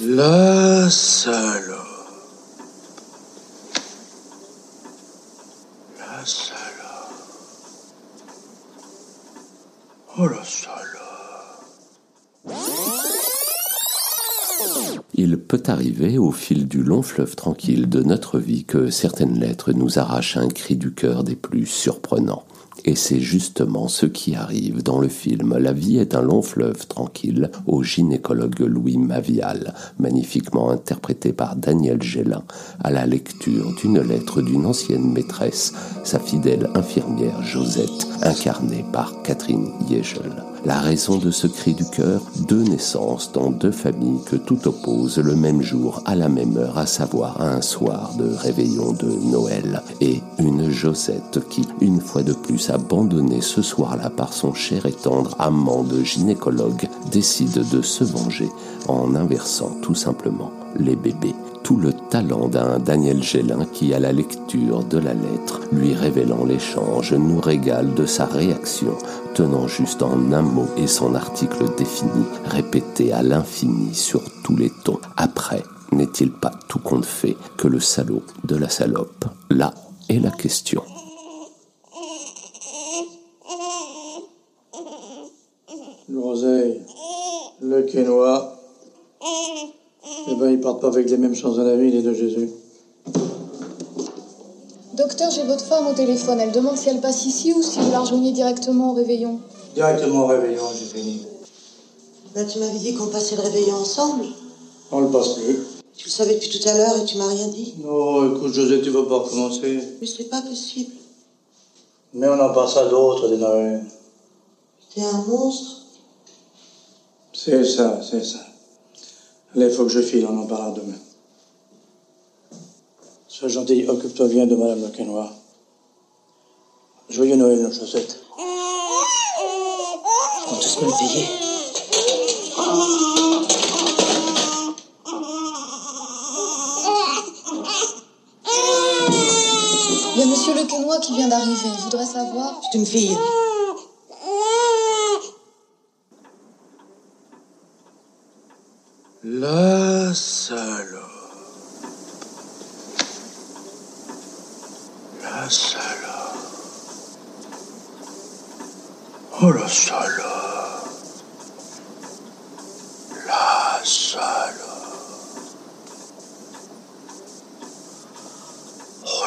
La salope. La salope. Oh la salope. Il peut arriver au fil du long fleuve tranquille de notre vie que certaines lettres nous arrachent un cri du cœur des plus surprenants. Et c'est justement ce qui arrive dans le film La vie est un long fleuve tranquille au gynécologue Louis Mavial, magnifiquement interprété par Daniel Gélin, à la lecture d'une lettre d'une ancienne maîtresse, sa fidèle infirmière Josette, incarnée par Catherine Yegel. La raison de ce cri du cœur, deux naissances dans deux familles que tout oppose le même jour à la même heure, à savoir un soir de réveillon de Noël, Josette qui, une fois de plus abandonnée ce soir-là par son cher et tendre amant de gynécologue, décide de se venger en inversant tout simplement les bébés tout le talent d'un Daniel Gélin qui, à la lecture de la lettre, lui révélant l'échange, nous régale de sa réaction, tenant juste en un mot et son article défini, répété à l'infini sur tous les tons. Après, n'est-il pas tout compte fait que le salaud de la salope Là est la question. L'oseille, le quinoa. Eh ben, ils partent pas avec les mêmes chances dans la vie, les deux Jésus. Docteur, j'ai votre femme au téléphone. Elle demande si elle passe ici ou si vous la rejoignez directement au réveillon. Directement au réveillon, j'ai fini. Bah, tu m'avais dit qu'on passait le réveillon ensemble. On le passe plus. Tu le savais depuis tout à l'heure et tu m'as rien dit. Non, écoute, José, tu vas pas recommencer. Mais c'est pas possible. Mais on en passe à d'autres des Noël. T'es un monstre. C'est ça, c'est ça. Allez, il faut que je file, on en parlera demain. Sois gentil, occupe-toi bien de Madame Lequenois. Joyeux Noël, nos chaussettes. Ils vont tous me le a Monsieur Le Quénois qui vient d'arriver. Il voudrait savoir. C'est une fille. La salope. La salope. Oh la salope. La salope. Oh